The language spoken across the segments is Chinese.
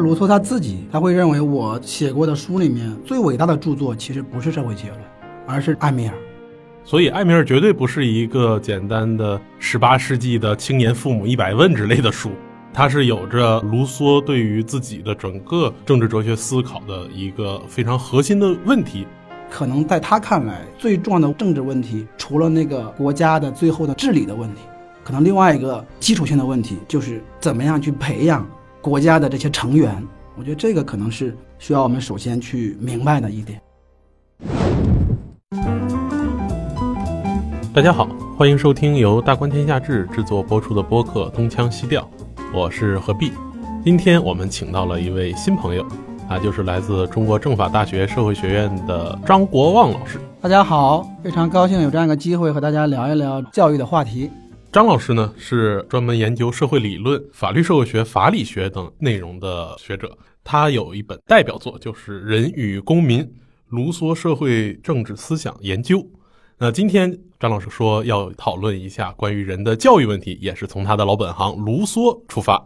卢梭他自己他会认为，我写过的书里面最伟大的著作其实不是社会结论，而是《艾米尔》。所以，《艾米尔》绝对不是一个简单的十八世纪的青年父母一百问之类的书，它是有着卢梭对于自己的整个政治哲学思考的一个非常核心的问题。可能在他看来，最重要的政治问题，除了那个国家的最后的治理的问题，可能另外一个基础性的问题就是怎么样去培养国家的这些成员。我觉得这个可能是需要我们首先去明白的一点。大家好，欢迎收听由大观天下志制作播出的播客《东腔西调》，我是何必。今天我们请到了一位新朋友。他就是来自中国政法大学社会学院的张国旺老师。大家好，非常高兴有这样一个机会和大家聊一聊教育的话题。张老师呢是专门研究社会理论、法律社会学、法理学等内容的学者。他有一本代表作，就是《人与公民：卢梭社会政治思想研究》。那今天张老师说要讨论一下关于人的教育问题，也是从他的老本行卢梭出发。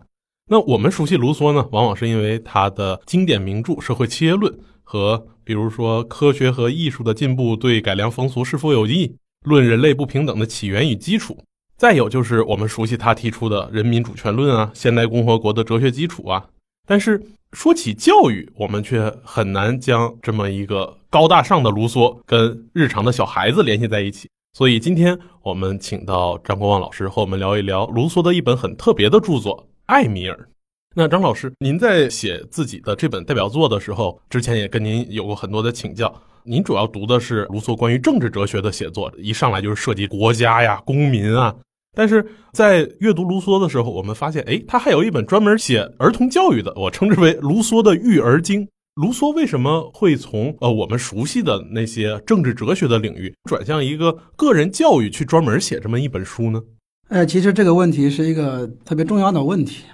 那我们熟悉卢梭呢，往往是因为他的经典名著《社会契约论》和比如说科学和艺术的进步对改良风俗是否有益、论人类不平等的起源与基础，再有就是我们熟悉他提出的人民主权论啊、现代共和国的哲学基础啊。但是说起教育，我们却很难将这么一个高大上的卢梭跟日常的小孩子联系在一起。所以今天我们请到张国旺老师和我们聊一聊卢梭的一本很特别的著作。艾米尔，那张老师，您在写自己的这本代表作的时候，之前也跟您有过很多的请教。您主要读的是卢梭关于政治哲学的写作，一上来就是涉及国家呀、公民啊。但是在阅读卢梭的时候，我们发现，哎，他还有一本专门写儿童教育的，我称之为《卢梭的育儿经》。卢梭为什么会从呃我们熟悉的那些政治哲学的领域，转向一个个人教育去专门写这么一本书呢？呃，其实这个问题是一个特别重要的问题。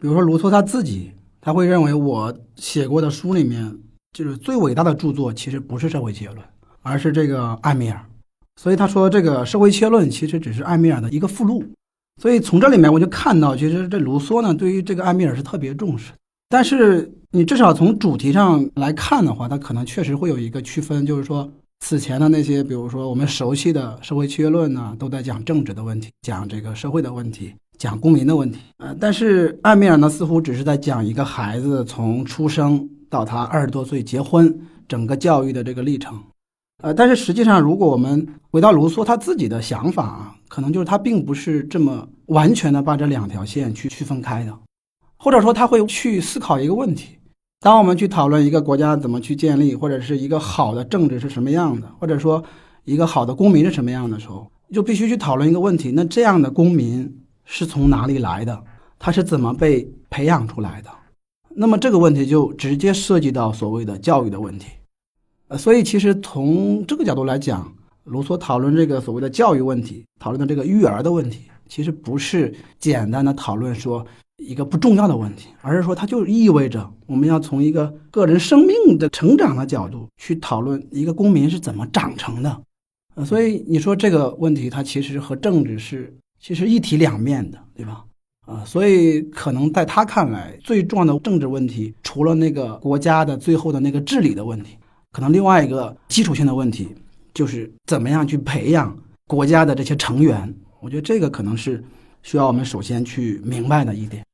比如说卢梭他自己，他会认为我写过的书里面，就是最伟大的著作，其实不是社会契约论，而是这个艾米尔。所以他说这个社会契约论其实只是艾米尔的一个附录。所以从这里面我就看到，其实这卢梭呢对于这个艾米尔是特别重视。但是你至少从主题上来看的话，他可能确实会有一个区分，就是说。此前的那些，比如说我们熟悉的社会契约论呢，都在讲政治的问题，讲这个社会的问题，讲公民的问题。呃，但是艾米尔呢，似乎只是在讲一个孩子从出生到他二十多岁结婚整个教育的这个历程。呃，但是实际上，如果我们回到卢梭他自己的想法啊，可能就是他并不是这么完全的把这两条线去区分开的，或者说他会去思考一个问题。当我们去讨论一个国家怎么去建立，或者是一个好的政治是什么样的，或者说一个好的公民是什么样的时候，就必须去讨论一个问题：那这样的公民是从哪里来的？他是怎么被培养出来的？那么这个问题就直接涉及到所谓的教育的问题。呃，所以其实从这个角度来讲，卢梭讨论这个所谓的教育问题，讨论的这个育儿的问题，其实不是简单的讨论说。一个不重要的问题，而是说它就意味着我们要从一个个人生命的成长的角度去讨论一个公民是怎么长成的，呃，所以你说这个问题它其实和政治是其实一体两面的，对吧？啊，所以可能在他看来最重要的政治问题，除了那个国家的最后的那个治理的问题，可能另外一个基础性的问题就是怎么样去培养国家的这些成员。我觉得这个可能是需要我们首先去明白的一点。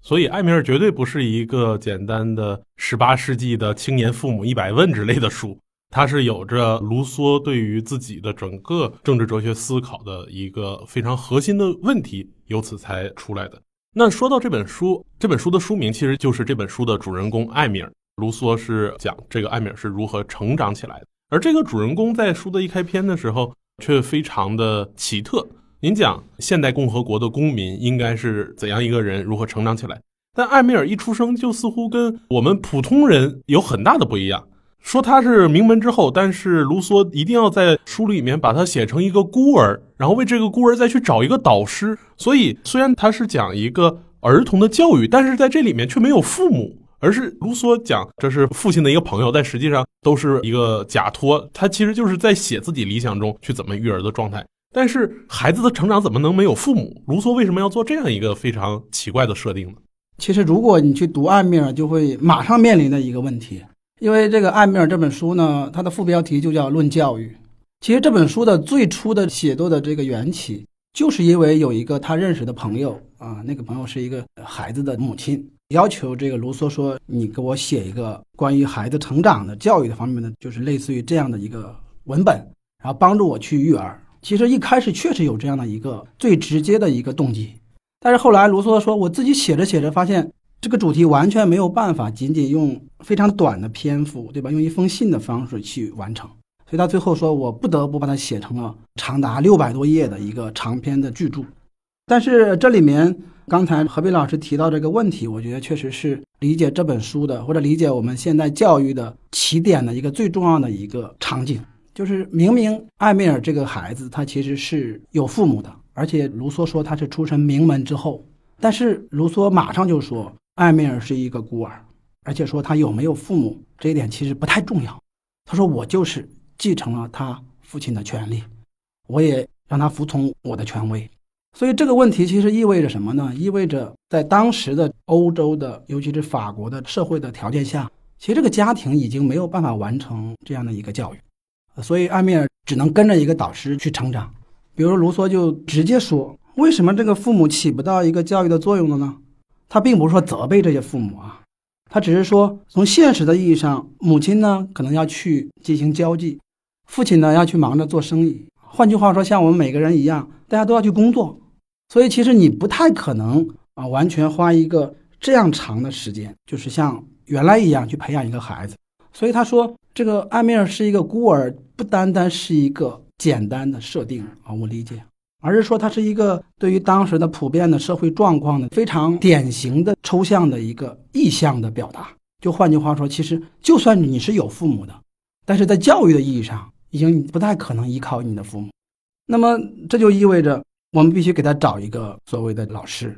所以，艾米尔绝对不是一个简单的十八世纪的青年父母一百问之类的书，它是有着卢梭对于自己的整个政治哲学思考的一个非常核心的问题，由此才出来的。那说到这本书，这本书的书名其实就是这本书的主人公艾米尔。卢梭是讲这个艾米尔是如何成长起来的，而这个主人公在书的一开篇的时候却非常的奇特。您讲现代共和国的公民应该是怎样一个人，如何成长起来？但艾米尔一出生就似乎跟我们普通人有很大的不一样。说他是名门之后，但是卢梭一定要在书里面把他写成一个孤儿，然后为这个孤儿再去找一个导师。所以虽然他是讲一个儿童的教育，但是在这里面却没有父母，而是卢梭讲这是父亲的一个朋友，但实际上都是一个假托。他其实就是在写自己理想中去怎么育儿的状态。但是孩子的成长怎么能没有父母？卢梭为什么要做这样一个非常奇怪的设定呢？其实如果你去读暗面，就会马上面临的一个问题，因为这个艾米尔这本书呢，它的副标题就叫《论教育》。其实这本书的最初的写作的这个缘起，就是因为有一个他认识的朋友啊，那个朋友是一个孩子的母亲，要求这个卢梭说：“你给我写一个关于孩子成长的教育的方面的，就是类似于这样的一个文本，然后帮助我去育儿。”其实一开始确实有这样的一个最直接的一个动机，但是后来卢梭说：“我自己写着写着，发现这个主题完全没有办法仅仅用非常短的篇幅，对吧？用一封信的方式去完成。”所以他最后说：“我不得不把它写成了长达六百多页的一个长篇的巨著。”但是这里面刚才何斌老师提到这个问题，我觉得确实是理解这本书的，或者理解我们现在教育的起点的一个最重要的一个场景。就是明明艾米尔这个孩子他其实是有父母的，而且卢梭说他是出身名门之后，但是卢梭马上就说艾米尔是一个孤儿，而且说他有没有父母这一点其实不太重要。他说我就是继承了他父亲的权利，我也让他服从我的权威。所以这个问题其实意味着什么呢？意味着在当时的欧洲的，尤其是法国的社会的条件下，其实这个家庭已经没有办法完成这样的一个教育。所以，艾米尔只能跟着一个导师去成长。比如卢梭就直接说：“为什么这个父母起不到一个教育的作用了呢？”他并不是说责备这些父母啊，他只是说，从现实的意义上，母亲呢可能要去进行交际，父亲呢要去忙着做生意。换句话说，像我们每个人一样，大家都要去工作。所以，其实你不太可能啊，完全花一个这样长的时间，就是像原来一样去培养一个孩子。所以他说，这个艾米尔是一个孤儿。不单单是一个简单的设定啊，我理解，而是说它是一个对于当时的普遍的社会状况的非常典型的抽象的一个意象的表达。就换句话说，其实就算你是有父母的，但是在教育的意义上，已经不太可能依靠你的父母。那么这就意味着我们必须给他找一个所谓的老师。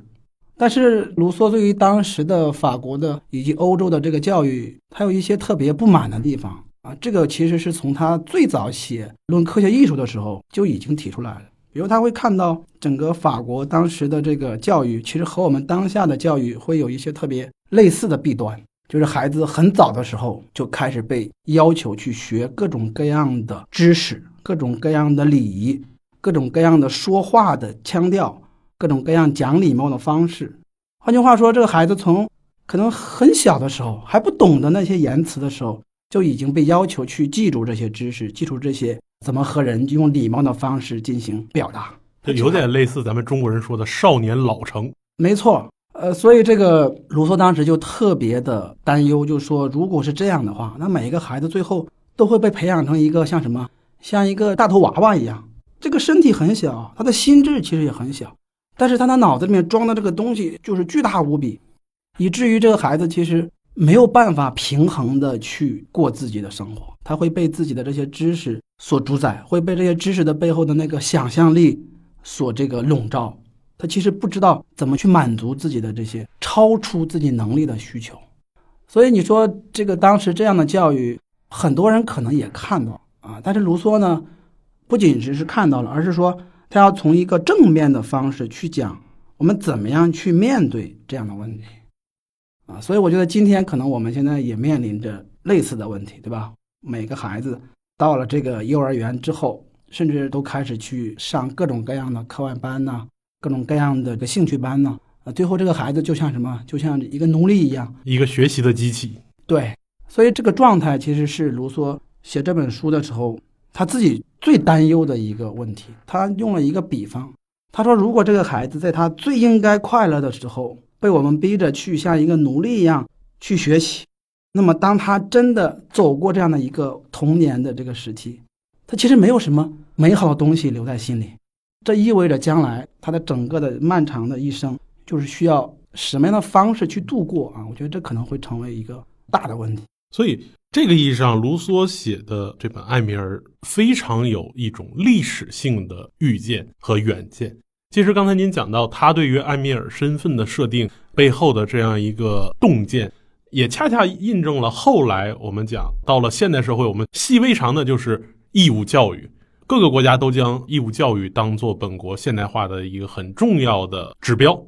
但是卢梭对于当时的法国的以及欧洲的这个教育，他有一些特别不满的地方。啊，这个其实是从他最早写《论科学艺术》的时候就已经提出来了。比如他会看到整个法国当时的这个教育，其实和我们当下的教育会有一些特别类似的弊端，就是孩子很早的时候就开始被要求去学各种各样的知识、各种各样的礼仪、各种各样的说话的腔调、各种各样讲礼貌的方式。换句话说，这个孩子从可能很小的时候还不懂得那些言辞的时候。就已经被要求去记住这些知识，记住这些怎么和人用礼貌的方式进行表达，这有点类似咱们中国人说的“少年老成”。没错，呃，所以这个卢梭当时就特别的担忧，就说如果是这样的话，那每一个孩子最后都会被培养成一个像什么，像一个大头娃娃一样，这个身体很小，他的心智其实也很小，但是他的脑子里面装的这个东西就是巨大无比，以至于这个孩子其实。没有办法平衡的去过自己的生活，他会被自己的这些知识所主宰，会被这些知识的背后的那个想象力所这个笼罩。他其实不知道怎么去满足自己的这些超出自己能力的需求。所以你说这个当时这样的教育，很多人可能也看到啊，但是卢梭呢，不仅只是看到了，而是说他要从一个正面的方式去讲我们怎么样去面对这样的问题。啊，所以我觉得今天可能我们现在也面临着类似的问题，对吧？每个孩子到了这个幼儿园之后，甚至都开始去上各种各样的课外班呐，各种各样的个兴趣班呢。啊，最后这个孩子就像什么？就像一个奴隶一样，一个学习的机器。对，所以这个状态其实是卢梭写这本书的时候他自己最担忧的一个问题。他用了一个比方，他说：“如果这个孩子在他最应该快乐的时候。”被我们逼着去像一个奴隶一样去学习，那么当他真的走过这样的一个童年的这个时期，他其实没有什么美好的东西留在心里，这意味着将来他的整个的漫长的一生就是需要什么样的方式去度过啊？我觉得这可能会成为一个大的问题。所以这个意义上，卢梭写的这本《艾米尔》非常有一种历史性的预见和远见。其实刚才您讲到他对于艾米尔身份的设定背后的这样一个洞见，也恰恰印证了后来我们讲到了现代社会，我们习以为常的就是义务教育，各个国家都将义务教育当做本国现代化的一个很重要的指标。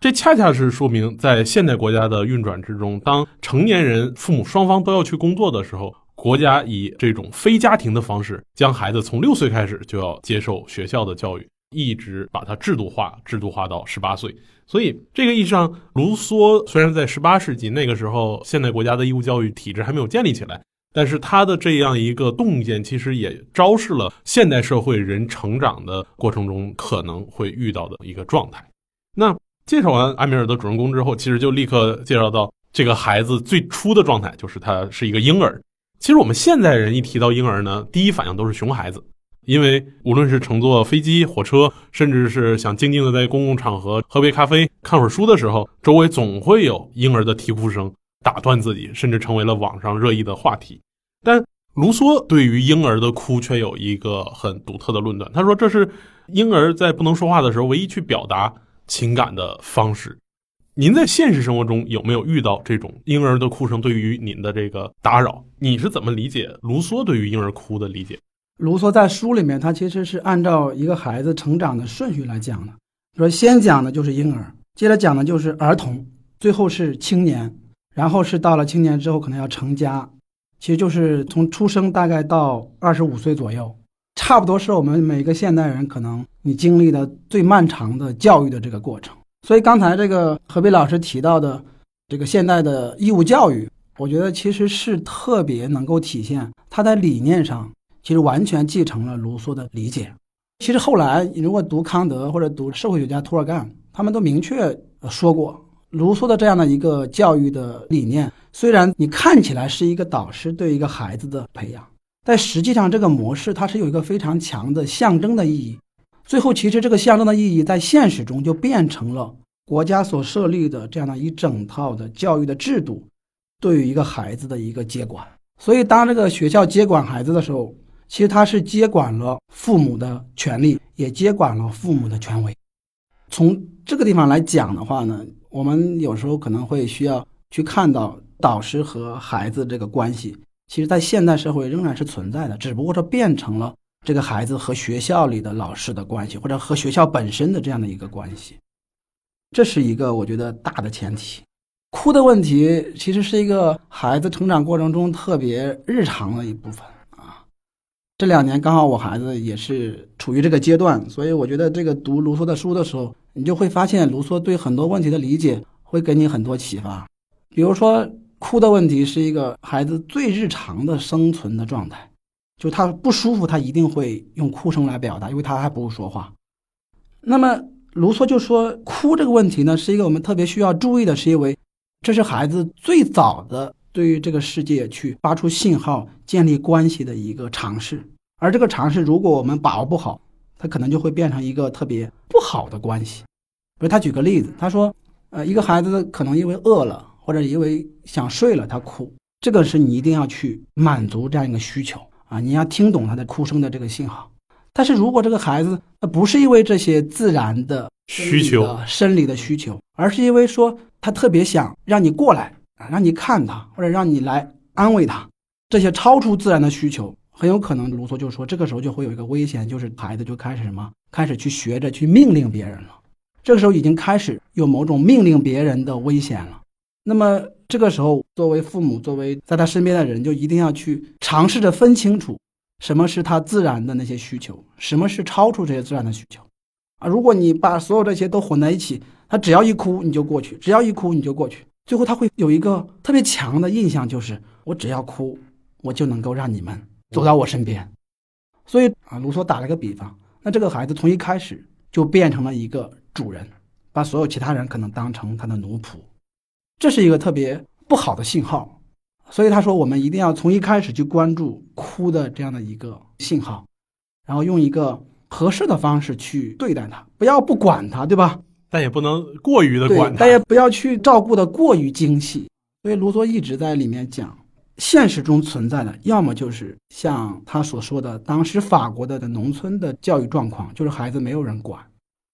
这恰恰是说明，在现代国家的运转之中，当成年人父母双方都要去工作的时候，国家以这种非家庭的方式，将孩子从六岁开始就要接受学校的教育，一直把它制度化，制度化到十八岁。所以，这个意义上，卢梭虽然在十八世纪那个时候，现代国家的义务教育体制还没有建立起来，但是他的这样一个洞见，其实也昭示了现代社会人成长的过程中可能会遇到的一个状态。那介绍完安米尔的主人公之后，其实就立刻介绍到这个孩子最初的状态，就是他是一个婴儿。其实我们现代人一提到婴儿呢，第一反应都是熊孩子。因为无论是乘坐飞机、火车，甚至是想静静的在公共场合喝杯咖啡、看会儿书的时候，周围总会有婴儿的啼哭声打断自己，甚至成为了网上热议的话题。但卢梭对于婴儿的哭却有一个很独特的论断，他说这是婴儿在不能说话的时候唯一去表达情感的方式。您在现实生活中有没有遇到这种婴儿的哭声对于您的这个打扰？你是怎么理解卢梭对于婴儿哭的理解？卢梭在书里面，他其实是按照一个孩子成长的顺序来讲的，说先讲的就是婴儿，接着讲的就是儿童，最后是青年，然后是到了青年之后可能要成家，其实就是从出生大概到二十五岁左右，差不多是我们每个现代人可能你经历的最漫长的教育的这个过程。所以刚才这个何必老师提到的这个现代的义务教育，我觉得其实是特别能够体现他在理念上。其实完全继承了卢梭的理解。其实后来你如果读康德或者读社会学家托尔干，他们都明确说过，卢梭的这样的一个教育的理念，虽然你看起来是一个导师对一个孩子的培养，但实际上这个模式它是有一个非常强的象征的意义。最后，其实这个象征的意义在现实中就变成了国家所设立的这样的一整套的教育的制度，对于一个孩子的一个接管。所以，当这个学校接管孩子的时候，其实他是接管了父母的权利，也接管了父母的权威。从这个地方来讲的话呢，我们有时候可能会需要去看到导师和孩子这个关系，其实在现代社会仍然是存在的，只不过说变成了这个孩子和学校里的老师的关系，或者和学校本身的这样的一个关系。这是一个我觉得大的前提。哭的问题其实是一个孩子成长过程中特别日常的一部分。这两年刚好我孩子也是处于这个阶段，所以我觉得这个读卢梭的书的时候，你就会发现卢梭对很多问题的理解会给你很多启发。比如说，哭的问题是一个孩子最日常的生存的状态，就他不舒服，他一定会用哭声来表达，因为他还不会说话。那么卢梭就说，哭这个问题呢，是一个我们特别需要注意的，是因为这是孩子最早的。对于这个世界去发出信号、建立关系的一个尝试，而这个尝试如果我们把握不好，它可能就会变成一个特别不好的关系。比如他举个例子，他说：“呃，一个孩子可能因为饿了或者因为想睡了，他哭，这个是你一定要去满足这样一个需求啊，你要听懂他的哭声的这个信号。但是如果这个孩子他不是因为这些自然的需求、生理的需求，而是因为说他特别想让你过来。”啊，让你看他，或者让你来安慰他，这些超出自然的需求，很有可能卢梭就说，这个时候就会有一个危险，就是孩子就开始什么，开始去学着去命令别人了。这个时候已经开始有某种命令别人的危险了。那么这个时候，作为父母，作为在他身边的人，就一定要去尝试着分清楚，什么是他自然的那些需求，什么是超出这些自然的需求。啊，如果你把所有这些都混在一起，他只要一哭你就过去，只要一哭你就过去。最后他会有一个特别强的印象，就是我只要哭，我就能够让你们走到我身边。所以啊，卢梭打了个比方，那这个孩子从一开始就变成了一个主人，把所有其他人可能当成他的奴仆，这是一个特别不好的信号。所以他说，我们一定要从一开始就关注哭的这样的一个信号，然后用一个合适的方式去对待他，不要不管他，对吧？但也不能过于的管他，但也不要去照顾的过于精细。所以卢梭一直在里面讲，现实中存在的，要么就是像他所说的当时法国的农村的教育状况，就是孩子没有人管；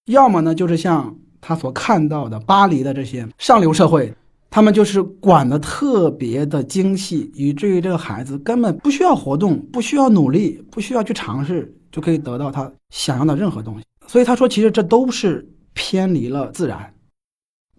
要么呢，就是像他所看到的巴黎的这些上流社会，他们就是管的特别的精细，以至于这个孩子根本不需要活动，不需要努力，不需要去尝试，就可以得到他想要的任何东西。所以他说，其实这都是。偏离了自然，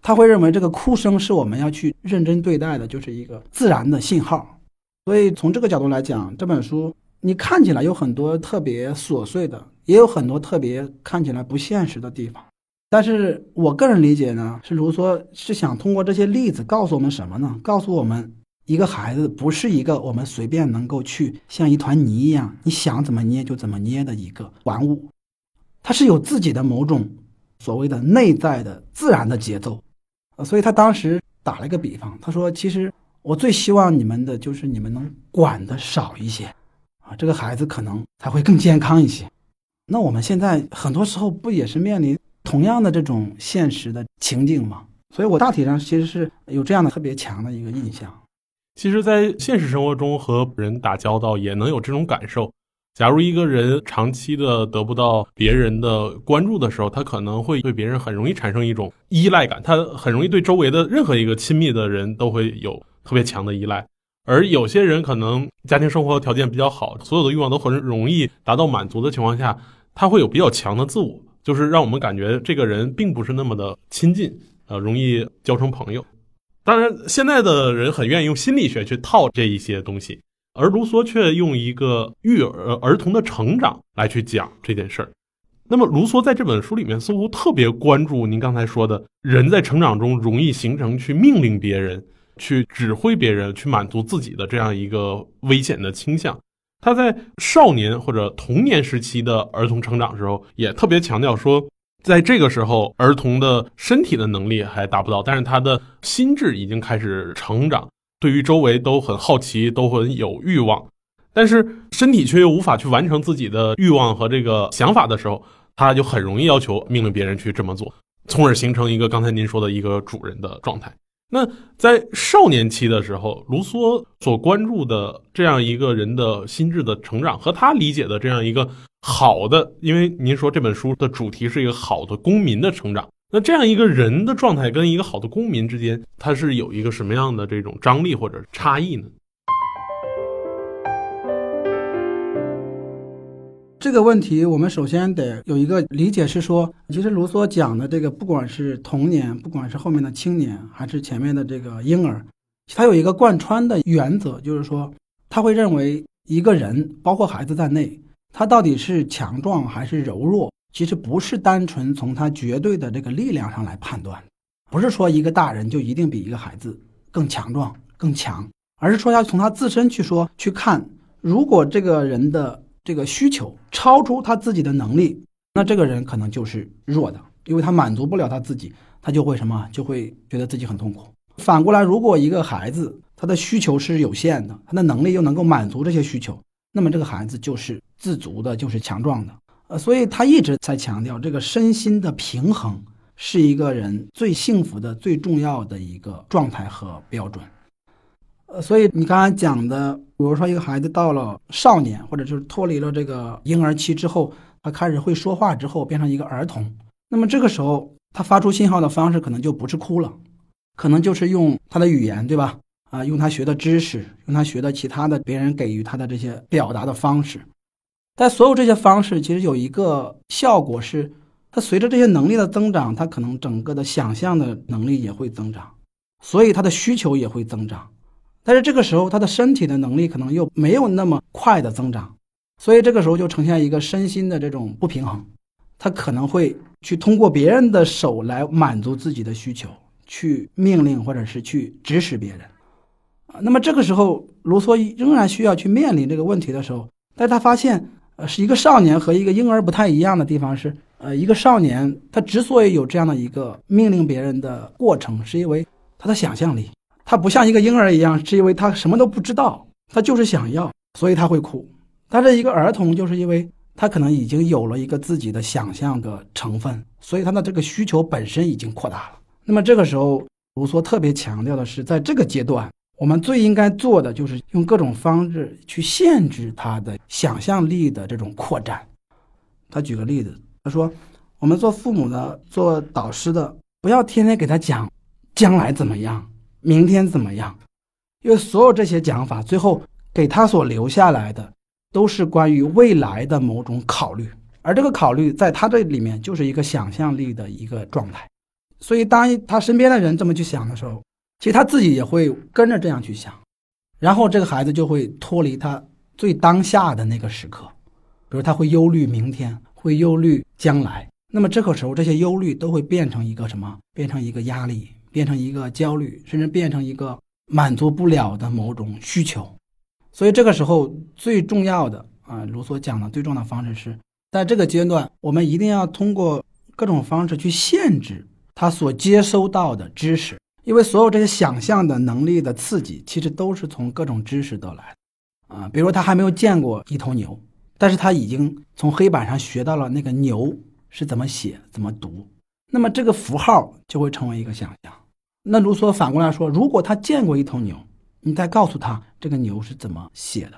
他会认为这个哭声是我们要去认真对待的，就是一个自然的信号。所以从这个角度来讲，这本书你看起来有很多特别琐碎的，也有很多特别看起来不现实的地方。但是我个人理解呢，是卢梭是想通过这些例子告诉我们什么呢？告诉我们，一个孩子不是一个我们随便能够去像一团泥一样，你想怎么捏就怎么捏的一个玩物，他是有自己的某种所谓的内在的自然的节奏。呃，所以他当时打了一个比方，他说：“其实我最希望你们的就是你们能管的少一些，啊，这个孩子可能才会更健康一些。”那我们现在很多时候不也是面临？同样的这种现实的情境吗，所以我大体上其实是有这样的特别强的一个印象。其实，在现实生活中和人打交道也能有这种感受。假如一个人长期的得不到别人的关注的时候，他可能会对别人很容易产生一种依赖感，他很容易对周围的任何一个亲密的人都会有特别强的依赖。而有些人可能家庭生活条件比较好，所有的欲望都很容易达到满足的情况下，他会有比较强的自我。就是让我们感觉这个人并不是那么的亲近，呃，容易交成朋友。当然，现在的人很愿意用心理学去套这一些东西，而卢梭却用一个育儿儿童的成长来去讲这件事儿。那么，卢梭在这本书里面似乎特别关注您刚才说的，人在成长中容易形成去命令别人、去指挥别人、去满足自己的这样一个危险的倾向。他在少年或者童年时期的儿童成长时候，也特别强调说，在这个时候，儿童的身体的能力还达不到，但是他的心智已经开始成长，对于周围都很好奇，都很有欲望，但是身体却又无法去完成自己的欲望和这个想法的时候，他就很容易要求命令别人去这么做，从而形成一个刚才您说的一个主人的状态。那在少年期的时候，卢梭所关注的这样一个人的心智的成长，和他理解的这样一个好的，因为您说这本书的主题是一个好的公民的成长，那这样一个人的状态跟一个好的公民之间，他是有一个什么样的这种张力或者差异呢？这个问题，我们首先得有一个理解，是说，其实卢梭讲的这个，不管是童年，不管是后面的青年，还是前面的这个婴儿，他有一个贯穿的原则，就是说，他会认为一个人，包括孩子在内，他到底是强壮还是柔弱，其实不是单纯从他绝对的这个力量上来判断，不是说一个大人就一定比一个孩子更强壮、更强，而是说要从他自身去说去看，如果这个人的。这个需求超出他自己的能力，那这个人可能就是弱的，因为他满足不了他自己，他就会什么，就会觉得自己很痛苦。反过来，如果一个孩子他的需求是有限的，他的能力又能够满足这些需求，那么这个孩子就是自足的，就是强壮的。呃，所以他一直在强调，这个身心的平衡是一个人最幸福的、最重要的一个状态和标准。呃，所以你刚才讲的，比如说一个孩子到了少年，或者就是脱离了这个婴儿期之后，他开始会说话之后，变成一个儿童，那么这个时候他发出信号的方式可能就不是哭了，可能就是用他的语言，对吧？啊，用他学的知识，用他学的其他的别人给予他的这些表达的方式。但所有这些方式其实有一个效果是，他随着这些能力的增长，他可能整个的想象的能力也会增长，所以他的需求也会增长。但是这个时候，他的身体的能力可能又没有那么快的增长，所以这个时候就呈现一个身心的这种不平衡。他可能会去通过别人的手来满足自己的需求，去命令或者是去指使别人。啊，那么这个时候，卢梭仍然需要去面临这个问题的时候，但他发现，呃，是一个少年和一个婴儿不太一样的地方是，呃，一个少年他之所以有这样的一个命令别人的过程，是因为他的想象力。他不像一个婴儿一样，是因为他什么都不知道，他就是想要，所以他会哭。但是一个儿童，就是因为他可能已经有了一个自己的想象的成分，所以他的这个需求本身已经扩大了。那么这个时候，卢梭特别强调的是，在这个阶段，我们最应该做的就是用各种方式去限制他的想象力的这种扩展。他举个例子，他说：“我们做父母的、做导师的，不要天天给他讲将来怎么样。”明天怎么样？因为所有这些讲法，最后给他所留下来的，都是关于未来的某种考虑，而这个考虑在他这里面就是一个想象力的一个状态。所以当他身边的人这么去想的时候，其实他自己也会跟着这样去想，然后这个孩子就会脱离他最当下的那个时刻，比如他会忧虑明天，会忧虑将来。那么这个时候，这些忧虑都会变成一个什么？变成一个压力，变成一个焦虑，甚至变成一个满足不了的某种需求。所以这个时候最重要的啊，卢梭讲的最重要的方式是在这个阶段，我们一定要通过各种方式去限制他所接收到的知识，因为所有这些想象的能力的刺激，其实都是从各种知识得来啊。比如他还没有见过一头牛，但是他已经从黑板上学到了那个牛。是怎么写、怎么读，那么这个符号就会成为一个想象。那卢梭反过来说，如果他见过一头牛，你再告诉他这个牛是怎么写的，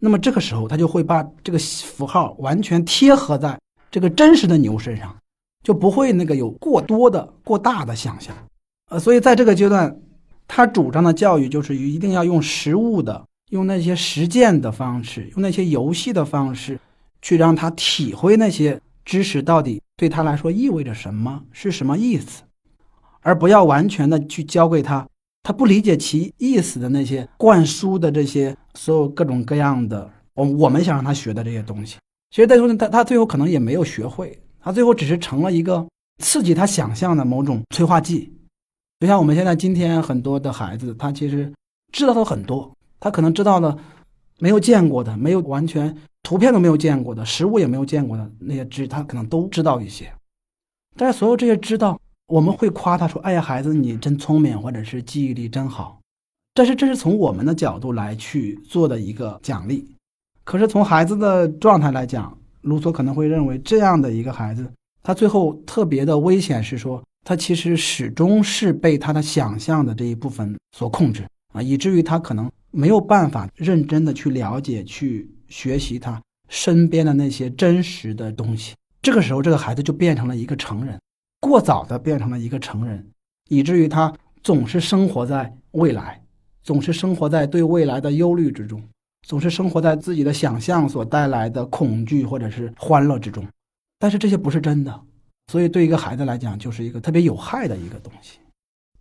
那么这个时候他就会把这个符号完全贴合在这个真实的牛身上，就不会那个有过多的、过大的想象。呃，所以在这个阶段，他主张的教育就是一定要用实物的、用那些实践的方式、用那些游戏的方式，去让他体会那些。知识到底对他来说意味着什么？是什么意思？而不要完全的去教给他，他不理解其意思的那些灌输的这些所有各种各样的我我们想让他学的这些东西。其实最后他他最后可能也没有学会，他最后只是成了一个刺激他想象的某种催化剂。就像我们现在今天很多的孩子，他其实知道的很多，他可能知道的没有见过的，没有完全。图片都没有见过的，实物也没有见过的那些知，他可能都知道一些。但是所有这些知道，我们会夸他说：“哎呀，孩子，你真聪明，或者是记忆力真好。”但是这是从我们的角度来去做的一个奖励。可是从孩子的状态来讲，卢梭可能会认为这样的一个孩子，他最后特别的危险是说，他其实始终是被他的想象的这一部分所控制啊，以至于他可能没有办法认真的去了解去。学习他身边的那些真实的东西，这个时候，这个孩子就变成了一个成人，过早的变成了一个成人，以至于他总是生活在未来，总是生活在对未来的忧虑之中，总是生活在自己的想象所带来的恐惧或者是欢乐之中。但是这些不是真的，所以对一个孩子来讲，就是一个特别有害的一个东西。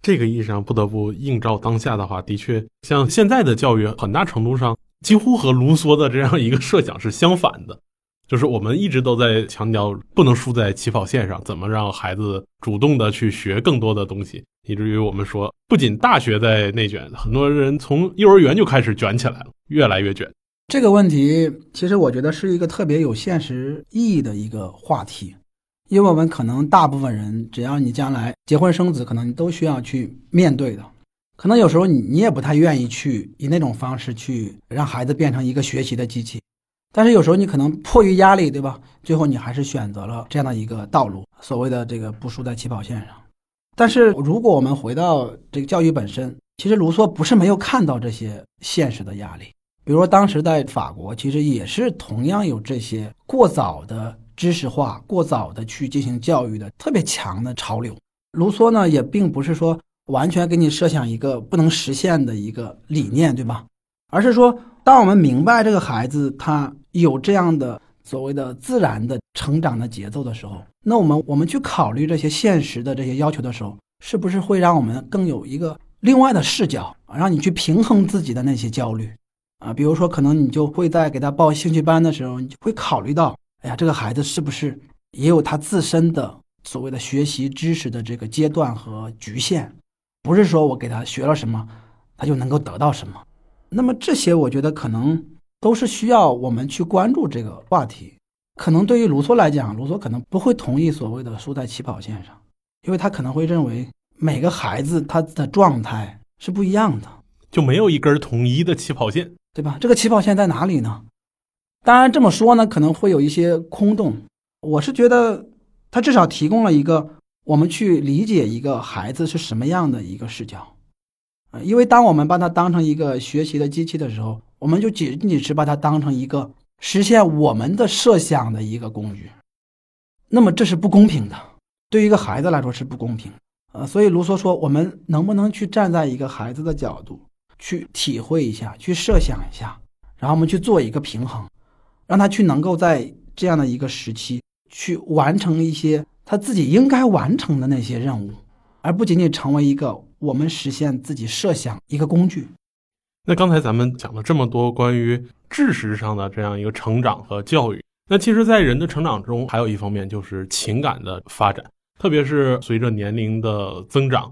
这个意义上，不得不映照当下的话，的确，像现在的教育，很大程度上。几乎和卢梭的这样一个设想是相反的，就是我们一直都在强调不能输在起跑线上，怎么让孩子主动的去学更多的东西，以至于我们说，不仅大学在内卷，很多人从幼儿园就开始卷起来了，越来越卷。这个问题其实我觉得是一个特别有现实意义的一个话题，因为我们可能大部分人，只要你将来结婚生子，可能你都需要去面对的。可能有时候你你也不太愿意去以那种方式去让孩子变成一个学习的机器，但是有时候你可能迫于压力，对吧？最后你还是选择了这样的一个道路，所谓的这个不输在起跑线上。但是如果我们回到这个教育本身，其实卢梭不是没有看到这些现实的压力，比如说当时在法国，其实也是同样有这些过早的知识化、过早的去进行教育的特别强的潮流。卢梭呢，也并不是说。完全给你设想一个不能实现的一个理念，对吧？而是说，当我们明白这个孩子他有这样的所谓的自然的成长的节奏的时候，那我们我们去考虑这些现实的这些要求的时候，是不是会让我们更有一个另外的视角，让你去平衡自己的那些焦虑啊？比如说，可能你就会在给他报兴趣班的时候，你就会考虑到，哎呀，这个孩子是不是也有他自身的所谓的学习知识的这个阶段和局限？不是说我给他学了什么，他就能够得到什么。那么这些，我觉得可能都是需要我们去关注这个话题。可能对于卢梭来讲，卢梭可能不会同意所谓的输在起跑线上，因为他可能会认为每个孩子他的状态是不一样的，就没有一根统一的起跑线，对吧？这个起跑线在哪里呢？当然这么说呢，可能会有一些空洞。我是觉得他至少提供了一个。我们去理解一个孩子是什么样的一个视角，啊，因为当我们把他当成一个学习的机器的时候，我们就仅仅是把它当成一个实现我们的设想的一个工具，那么这是不公平的，对于一个孩子来说是不公平，呃，所以卢梭说，我们能不能去站在一个孩子的角度去体会一下，去设想一下，然后我们去做一个平衡，让他去能够在这样的一个时期去完成一些。他自己应该完成的那些任务，而不仅仅成为一个我们实现自己设想一个工具。那刚才咱们讲了这么多关于知识上的这样一个成长和教育，那其实，在人的成长中，还有一方面就是情感的发展，特别是随着年龄的增长，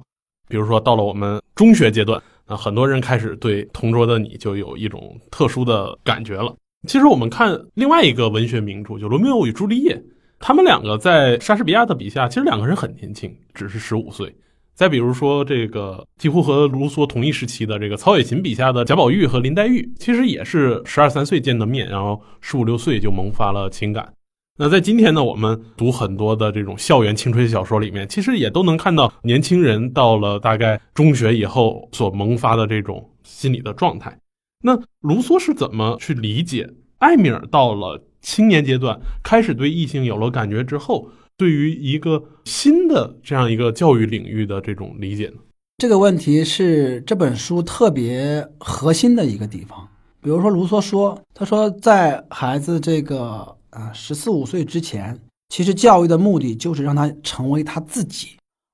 比如说到了我们中学阶段，那很多人开始对同桌的你就有一种特殊的感觉了。其实我们看另外一个文学名著，就《罗密欧与朱丽叶》，他们两个在莎士比亚的笔下，其实两个人很年轻，只是十五岁。再比如说，这个几乎和卢梭同一时期的这个曹雪芹笔下的贾宝玉和林黛玉，其实也是十二三岁见的面，然后十五六岁就萌发了情感。那在今天呢，我们读很多的这种校园青春小说里面，其实也都能看到年轻人到了大概中学以后所萌发的这种心理的状态。那卢梭是怎么去理解艾米尔到了青年阶段，开始对异性有了感觉之后？对于一个新的这样一个教育领域的这种理解呢？这个问题是这本书特别核心的一个地方。比如说，卢梭说：“他说，在孩子这个啊十四五岁之前，其实教育的目的就是让他成为他自己，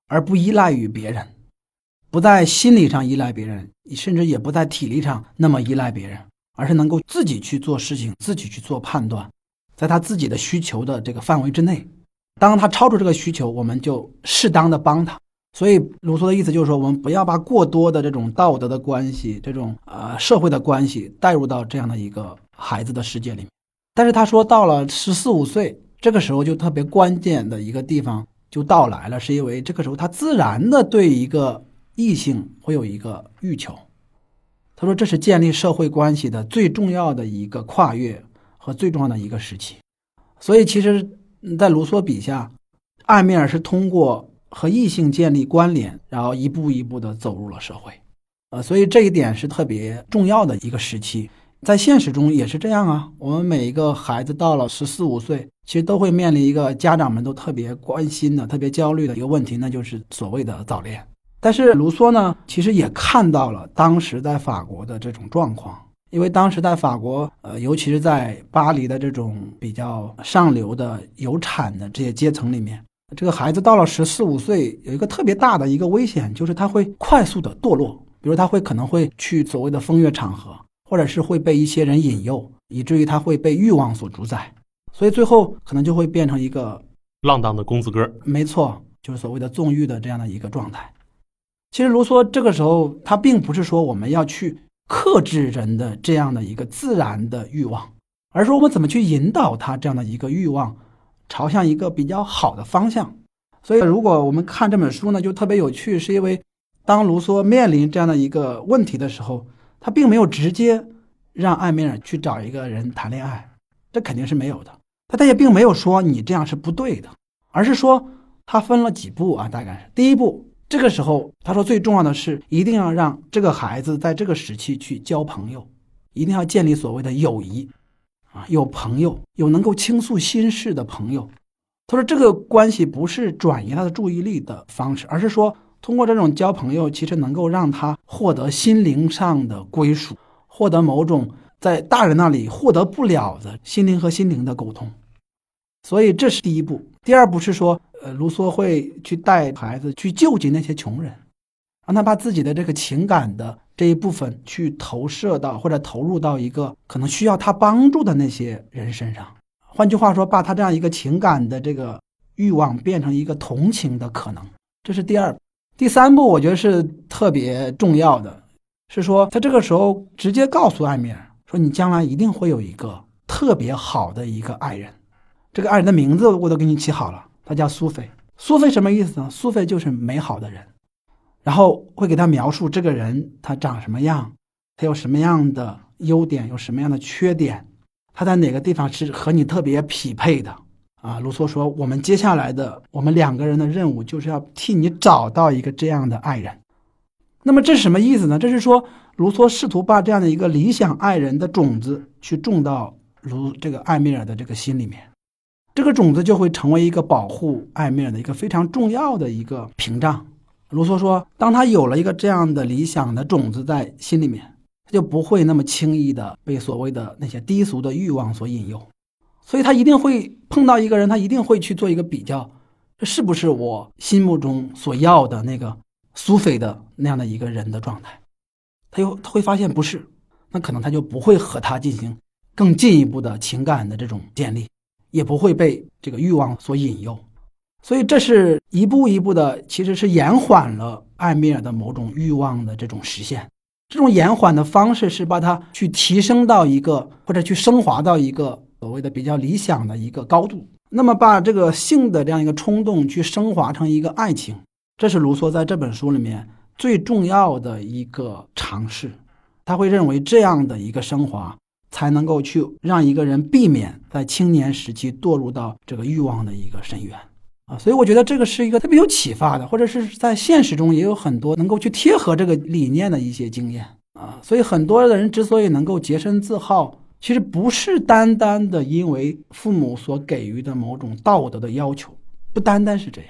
而不依赖于别人，不在心理上依赖别人，甚至也不在体力上那么依赖别人，而是能够自己去做事情，自己去做判断，在他自己的需求的这个范围之内。”当他超出这个需求，我们就适当的帮他。所以卢梭的意思就是说，我们不要把过多的这种道德的关系、这种呃社会的关系带入到这样的一个孩子的世界里面。但是他说，到了十四五岁这个时候，就特别关键的一个地方就到来了，是因为这个时候他自然的对一个异性会有一个欲求。他说，这是建立社会关系的最重要的一个跨越和最重要的一个时期。所以其实。在卢梭笔下，艾米尔是通过和异性建立关联，然后一步一步的走入了社会，呃，所以这一点是特别重要的一个时期。在现实中也是这样啊，我们每一个孩子到了十四五岁，其实都会面临一个家长们都特别关心的、特别焦虑的一个问题，那就是所谓的早恋。但是卢梭呢，其实也看到了当时在法国的这种状况。因为当时在法国，呃，尤其是在巴黎的这种比较上流的有产的这些阶层里面，这个孩子到了十四五岁，有一个特别大的一个危险，就是他会快速的堕落。比如他会可能会去所谓的风月场合，或者是会被一些人引诱，以至于他会被欲望所主宰，所以最后可能就会变成一个浪荡的公子哥。没错，就是所谓的纵欲的这样的一个状态。其实卢梭这个时候，他并不是说我们要去。克制人的这样的一个自然的欲望，而是我们怎么去引导他这样的一个欲望，朝向一个比较好的方向。所以，如果我们看这本书呢，就特别有趣，是因为当卢梭面临这样的一个问题的时候，他并没有直接让艾米尔去找一个人谈恋爱，这肯定是没有的。他他也并没有说你这样是不对的，而是说他分了几步啊，大概第一步。这个时候，他说最重要的是一定要让这个孩子在这个时期去交朋友，一定要建立所谓的友谊，啊，有朋友，有能够倾诉心事的朋友。他说这个关系不是转移他的注意力的方式，而是说通过这种交朋友，其实能够让他获得心灵上的归属，获得某种在大人那里获得不了的心灵和心灵的沟通。所以这是第一步。第二步是说。呃，卢梭会去带孩子去救济那些穷人，让他把自己的这个情感的这一部分去投射到或者投入到一个可能需要他帮助的那些人身上。换句话说，把他这样一个情感的这个欲望变成一个同情的可能。这是第二。第三步，我觉得是特别重要的，是说他这个时候直接告诉艾米尔说：“你将来一定会有一个特别好的一个爱人，这个爱人的名字我都给你起好了。”他叫苏菲，苏菲什么意思呢？苏菲就是美好的人，然后会给他描述这个人他长什么样，他有什么样的优点，有什么样的缺点，他在哪个地方是和你特别匹配的啊？卢梭说，我们接下来的我们两个人的任务就是要替你找到一个这样的爱人。那么这是什么意思呢？这是说卢梭试图把这样的一个理想爱人的种子去种到卢这个艾米尔的这个心里面。这个种子就会成为一个保护艾米尔的一个非常重要的一个屏障。卢梭说，当他有了一个这样的理想的种子在心里面，他就不会那么轻易的被所谓的那些低俗的欲望所引诱。所以他一定会碰到一个人，他一定会去做一个比较，这是不是我心目中所要的那个苏菲的那样的一个人的状态？他又他会发现不是，那可能他就不会和他进行更进一步的情感的这种建立，也不会被这个欲望所引诱。所以这是一步一步的，其实是延缓了艾米尔的某种欲望的这种实现。这种延缓的方式是把它去提升到一个或者去升华到一个所谓的比较理想的一个高度。那么把这个性的这样一个冲动去升华成一个爱情，这是卢梭在这本书里面最重要的一个尝试。他会认为这样的一个升华才能够去让一个人避免在青年时期堕入到这个欲望的一个深渊。啊，所以我觉得这个是一个特别有启发的，或者是在现实中也有很多能够去贴合这个理念的一些经验啊。所以很多的人之所以能够洁身自好，其实不是单单的因为父母所给予的某种道德的要求，不单单是这样，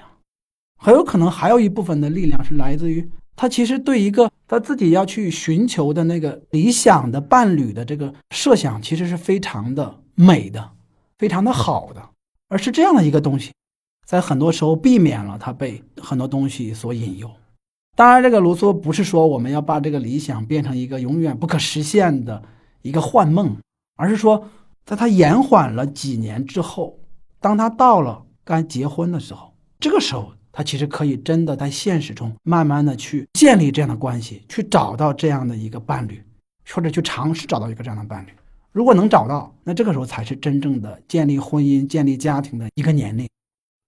很有可能还有一部分的力量是来自于他其实对一个他自己要去寻求的那个理想的伴侣的这个设想，其实是非常的美的，非常的好的，而是这样的一个东西。在很多时候避免了他被很多东西所引诱。当然，这个卢梭不是说我们要把这个理想变成一个永远不可实现的一个幻梦，而是说，在他延缓了几年之后，当他到了该结婚的时候，这个时候他其实可以真的在现实中慢慢的去建立这样的关系，去找到这样的一个伴侣，或者去尝试找到一个这样的伴侣。如果能找到，那这个时候才是真正的建立婚姻、建立家庭的一个年龄。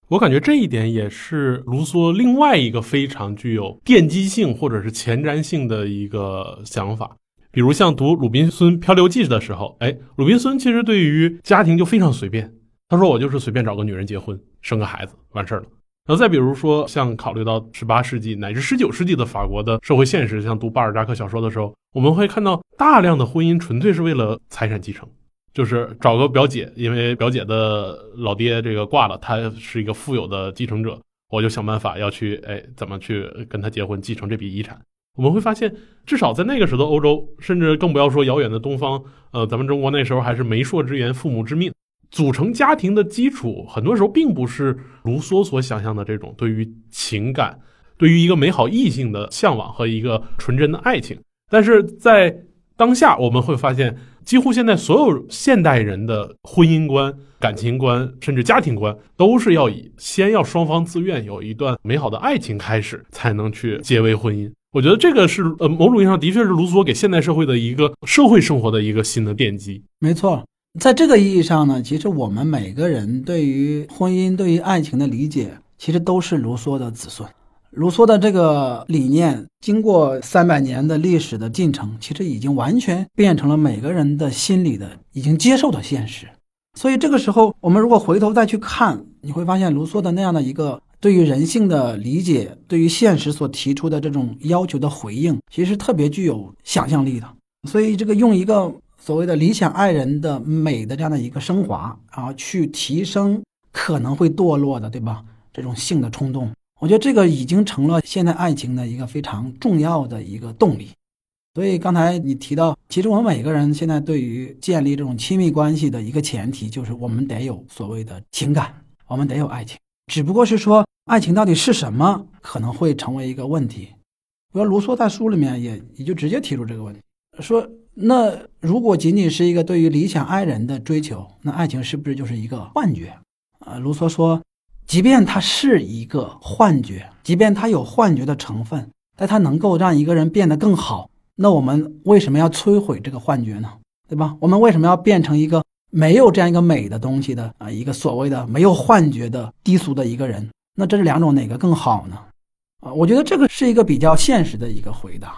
我感觉这一点也是卢梭另外一个非常具有奠基性或者是前瞻性的一个想法。比如像读《鲁滨孙漂流记》的时候，哎，鲁滨孙其实对于家庭就非常随便，他说我就是随便找个女人结婚，生个孩子完事儿了。然后再比如说像考虑到十八世纪乃至十九世纪的法国的社会现实，像读巴尔扎克小说的时候，我们会看到大量的婚姻纯粹是为了财产继承。就是找个表姐，因为表姐的老爹这个挂了，他是一个富有的继承者，我就想办法要去，哎，怎么去跟他结婚，继承这笔遗产。我们会发现，至少在那个时候的欧洲，甚至更不要说遥远的东方，呃，咱们中国那时候还是媒妁之言，父母之命，组成家庭的基础，很多时候并不是卢梭所想象的这种对于情感、对于一个美好异性的向往和一个纯真的爱情。但是在当下，我们会发现。几乎现在所有现代人的婚姻观、感情观，甚至家庭观，都是要以先要双方自愿有一段美好的爱情开始，才能去结为婚姻。我觉得这个是呃，某种意义上的确是卢梭给现代社会的一个社会生活的一个新的奠基。没错，在这个意义上呢，其实我们每个人对于婚姻、对于爱情的理解，其实都是卢梭的子孙。卢梭的这个理念，经过三百年的历史的进程，其实已经完全变成了每个人的心里的已经接受的现实。所以这个时候，我们如果回头再去看，你会发现卢梭的那样的一个对于人性的理解，对于现实所提出的这种要求的回应，其实特别具有想象力的。所以，这个用一个所谓的理想爱人的美的这样的一个升华，然后去提升可能会堕落的，对吧？这种性的冲动。我觉得这个已经成了现代爱情的一个非常重要的一个动力，所以刚才你提到，其实我们每个人现在对于建立这种亲密关系的一个前提，就是我们得有所谓的情感，我们得有爱情，只不过是说爱情到底是什么，可能会成为一个问题。比如卢梭在书里面也也就直接提出这个问题，说那如果仅仅是一个对于理想爱人的追求，那爱情是不是就是一个幻觉？啊，卢梭说。即便它是一个幻觉，即便它有幻觉的成分，但它能够让一个人变得更好，那我们为什么要摧毁这个幻觉呢？对吧？我们为什么要变成一个没有这样一个美的东西的啊？一个所谓的没有幻觉的低俗的一个人？那这是两种哪个更好呢？啊，我觉得这个是一个比较现实的一个回答。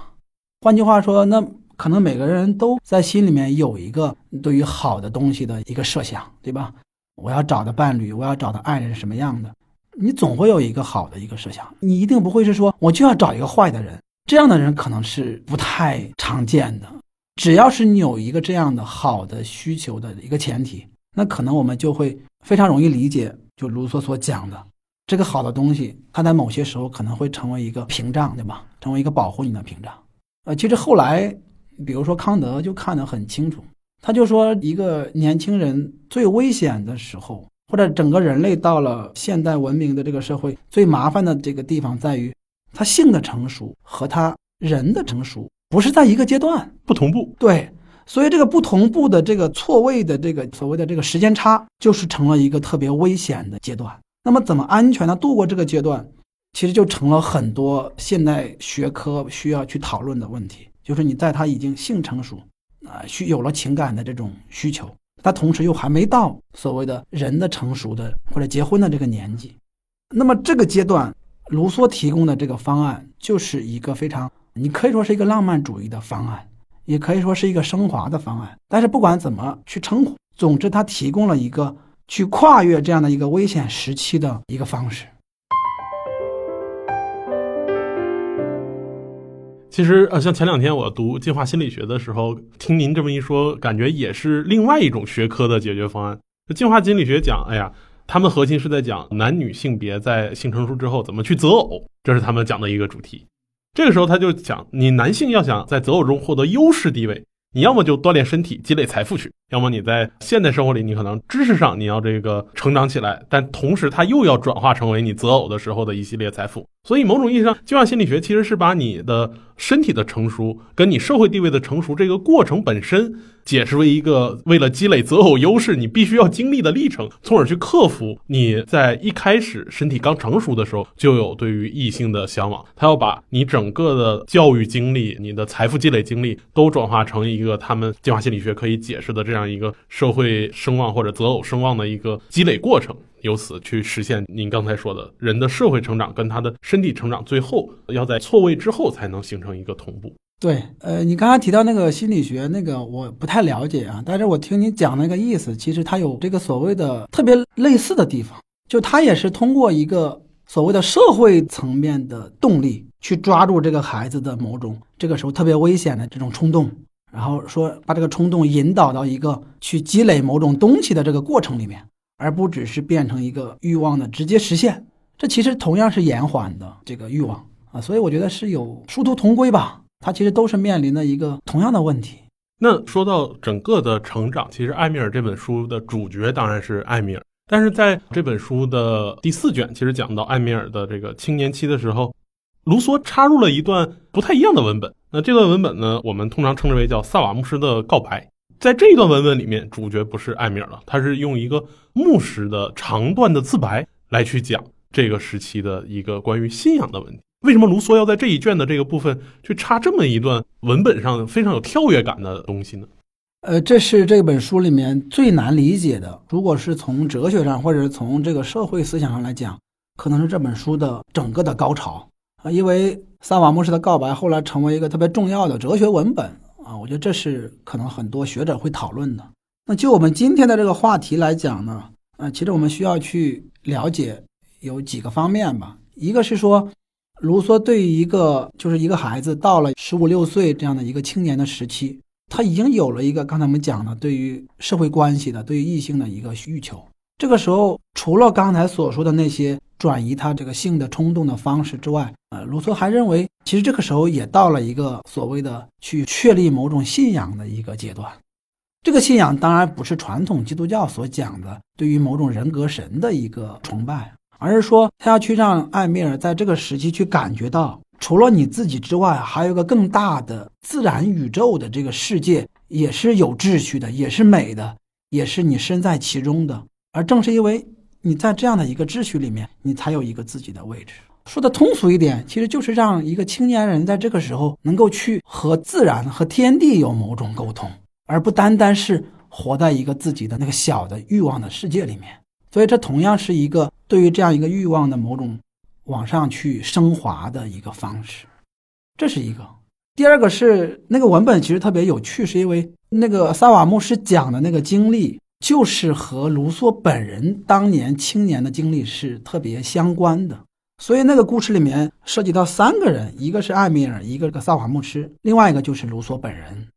换句话说，那可能每个人都在心里面有一个对于好的东西的一个设想，对吧？我要找的伴侣，我要找的爱人是什么样的？你总会有一个好的一个设想，你一定不会是说我就要找一个坏的人，这样的人可能是不太常见的。只要是你有一个这样的好的需求的一个前提，那可能我们就会非常容易理解，就卢梭所讲的这个好的东西，它在某些时候可能会成为一个屏障，对吧？成为一个保护你的屏障。呃，其实后来，比如说康德就看得很清楚。他就说，一个年轻人最危险的时候，或者整个人类到了现代文明的这个社会，最麻烦的这个地方在于，他性的成熟和他人的成熟不是在一个阶段，不同步。对，所以这个不同步的这个错位的这个所谓的这个时间差，就是成了一个特别危险的阶段。那么怎么安全的度过这个阶段，其实就成了很多现代学科需要去讨论的问题。就是你在他已经性成熟，啊，需有了情感的这种需求。他同时又还没到所谓的人的成熟的或者结婚的这个年纪，那么这个阶段，卢梭提供的这个方案就是一个非常，你可以说是一个浪漫主义的方案，也可以说是一个升华的方案。但是不管怎么去称呼，总之他提供了一个去跨越这样的一个危险时期的一个方式。其实，呃，像前两天我读进化心理学的时候，听您这么一说，感觉也是另外一种学科的解决方案。进化心理学讲，哎呀，他们核心是在讲男女性别在性成熟之后怎么去择偶，这是他们讲的一个主题。这个时候他就讲，你男性要想在择偶中获得优势地位。你要么就锻炼身体，积累财富去；要么你在现代生活里，你可能知识上你要这个成长起来，但同时它又要转化成为你择偶的时候的一系列财富。所以某种意义上，进化心理学其实是把你的身体的成熟跟你社会地位的成熟这个过程本身。解释为一个为了积累择偶优势，你必须要经历的历程，从而去克服你在一开始身体刚成熟的时候就有对于异性的向往。他要把你整个的教育经历、你的财富积累经历都转化成一个他们进化心理学可以解释的这样一个社会声望或者择偶声望的一个积累过程，由此去实现您刚才说的人的社会成长跟他的身体成长，最后要在错位之后才能形成一个同步。对，呃，你刚刚提到那个心理学，那个我不太了解啊，但是我听你讲那个意思，其实它有这个所谓的特别类似的地方，就它也是通过一个所谓的社会层面的动力去抓住这个孩子的某种这个时候特别危险的这种冲动，然后说把这个冲动引导到一个去积累某种东西的这个过程里面，而不只是变成一个欲望的直接实现，这其实同样是延缓的这个欲望啊，所以我觉得是有殊途同归吧。它其实都是面临的一个同样的问题。那说到整个的成长，其实艾米尔这本书的主角当然是艾米尔，但是在这本书的第四卷，其实讲到艾米尔的这个青年期的时候，卢梭插入了一段不太一样的文本。那这段文本呢，我们通常称之为叫萨瓦牧师的告白。在这一段文本里面，主角不是艾米尔了，他是用一个牧师的长段的自白来去讲这个时期的一个关于信仰的问题。为什么卢梭要在这一卷的这个部分去插这么一段文本上非常有跳跃感的东西呢？呃，这是这本书里面最难理解的。如果是从哲学上，或者是从这个社会思想上来讲，可能是这本书的整个的高潮啊。因为萨瓦牧师的告白后来成为一个特别重要的哲学文本啊。我觉得这是可能很多学者会讨论的。那就我们今天的这个话题来讲呢，呃，其实我们需要去了解有几个方面吧。一个是说。卢梭对于一个就是一个孩子到了十五六岁这样的一个青年的时期，他已经有了一个刚才我们讲的对于社会关系的、对于异性的一个需求。这个时候，除了刚才所说的那些转移他这个性的冲动的方式之外，呃，卢梭还认为，其实这个时候也到了一个所谓的去确立某种信仰的一个阶段。这个信仰当然不是传统基督教所讲的对于某种人格神的一个崇拜。而是说，他要去让艾米尔在这个时期去感觉到，除了你自己之外，还有个更大的自然宇宙的这个世界，也是有秩序的，也是美的，也是你身在其中的。而正是因为你在这样的一个秩序里面，你才有一个自己的位置。说的通俗一点，其实就是让一个青年人在这个时候能够去和自然、和天地有某种沟通，而不单单是活在一个自己的那个小的欲望的世界里面。所以，这同样是一个对于这样一个欲望的某种往上去升华的一个方式，这是一个。第二个是那个文本其实特别有趣，是因为那个萨瓦牧师讲的那个经历，就是和卢梭本人当年青年的经历是特别相关的。所以那个故事里面涉及到三个人，一个是艾米尔，一个个萨瓦牧师，另外一个就是卢梭本人。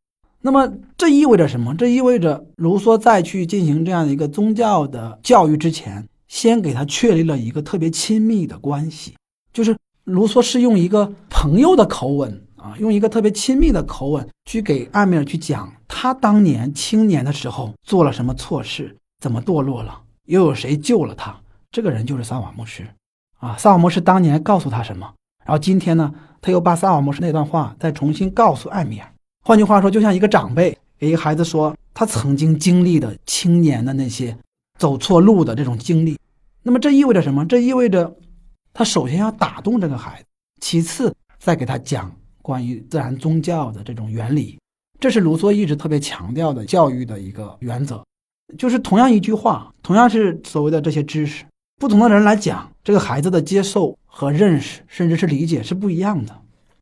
那么这意味着什么？这意味着卢梭在去进行这样的一个宗教的教育之前，先给他确立了一个特别亲密的关系，就是卢梭是用一个朋友的口吻啊，用一个特别亲密的口吻去给艾米尔去讲他当年青年的时候做了什么错事，怎么堕落了，又有谁救了他？这个人就是萨瓦牧师啊！萨瓦牧师当年告诉他什么？然后今天呢，他又把萨瓦牧师那段话再重新告诉艾米尔。换句话说，就像一个长辈给一个孩子说他曾经经历的青年的那些走错路的这种经历。那么这意味着什么？这意味着他首先要打动这个孩子，其次再给他讲关于自然宗教的这种原理。这是卢梭一直特别强调的教育的一个原则，就是同样一句话，同样是所谓的这些知识，不同的人来讲，这个孩子的接受和认识，甚至是理解是不一样的。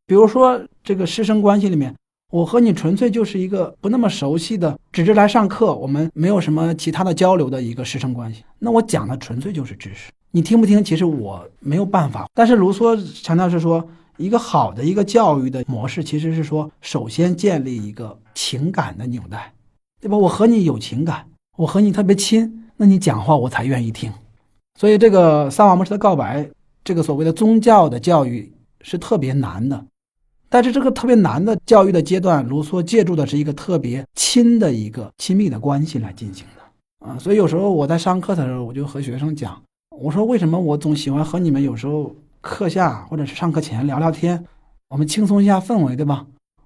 比如说，这个师生关系里面，我和你纯粹就是一个不那么熟悉的，只是来上课，我们没有什么其他的交流的一个师生关系。那我讲的纯粹就是知识，你听不听，其实我没有办法。但是卢梭强调是说。一个好的一个教育的模式，其实是说，首先建立一个情感的纽带，对吧？我和你有情感，我和你特别亲，那你讲话我才愿意听。所以，这个萨瓦莫斯的告白，这个所谓的宗教的教育是特别难的。但是，这个特别难的教育的阶段，卢梭借助的是一个特别亲的一个亲密的关系来进行的啊。所以，有时候我在上课的时候，我就和学生讲，我说为什么我总喜欢和你们有时候。课下或者是上课前聊聊天，我们轻松一下氛围，对吧？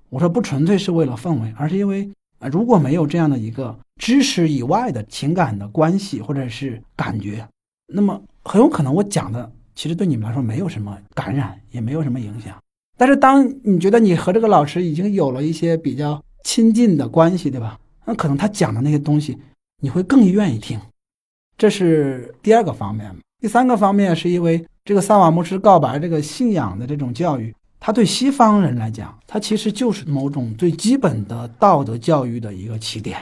我说不纯粹是为了氛围，而是因为啊，如果没有这样的一个知识以外的情感的关系或者是感觉，那么很有可能我讲的其实对你们来说没有什么感染，也没有什么影响。但是当你觉得你和这个老师已经有了一些比较亲近的关系，对吧？那可能他讲的那些东西你会更愿意听，这是第二个方面。第三个方面是因为。这个萨瓦牧师告白这个信仰的这种教育，他对西方人来讲，他其实就是某种最基本的道德教育的一个起点。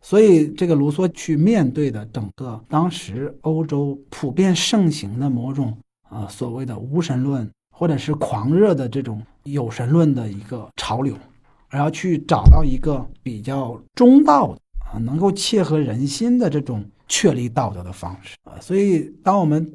所以，这个卢梭去面对的整个当时欧洲普遍盛行的某种啊所谓的无神论，或者是狂热的这种有神论的一个潮流，而要去找到一个比较中道的啊，能够切合人心的这种确立道德的方式啊。所以，当我们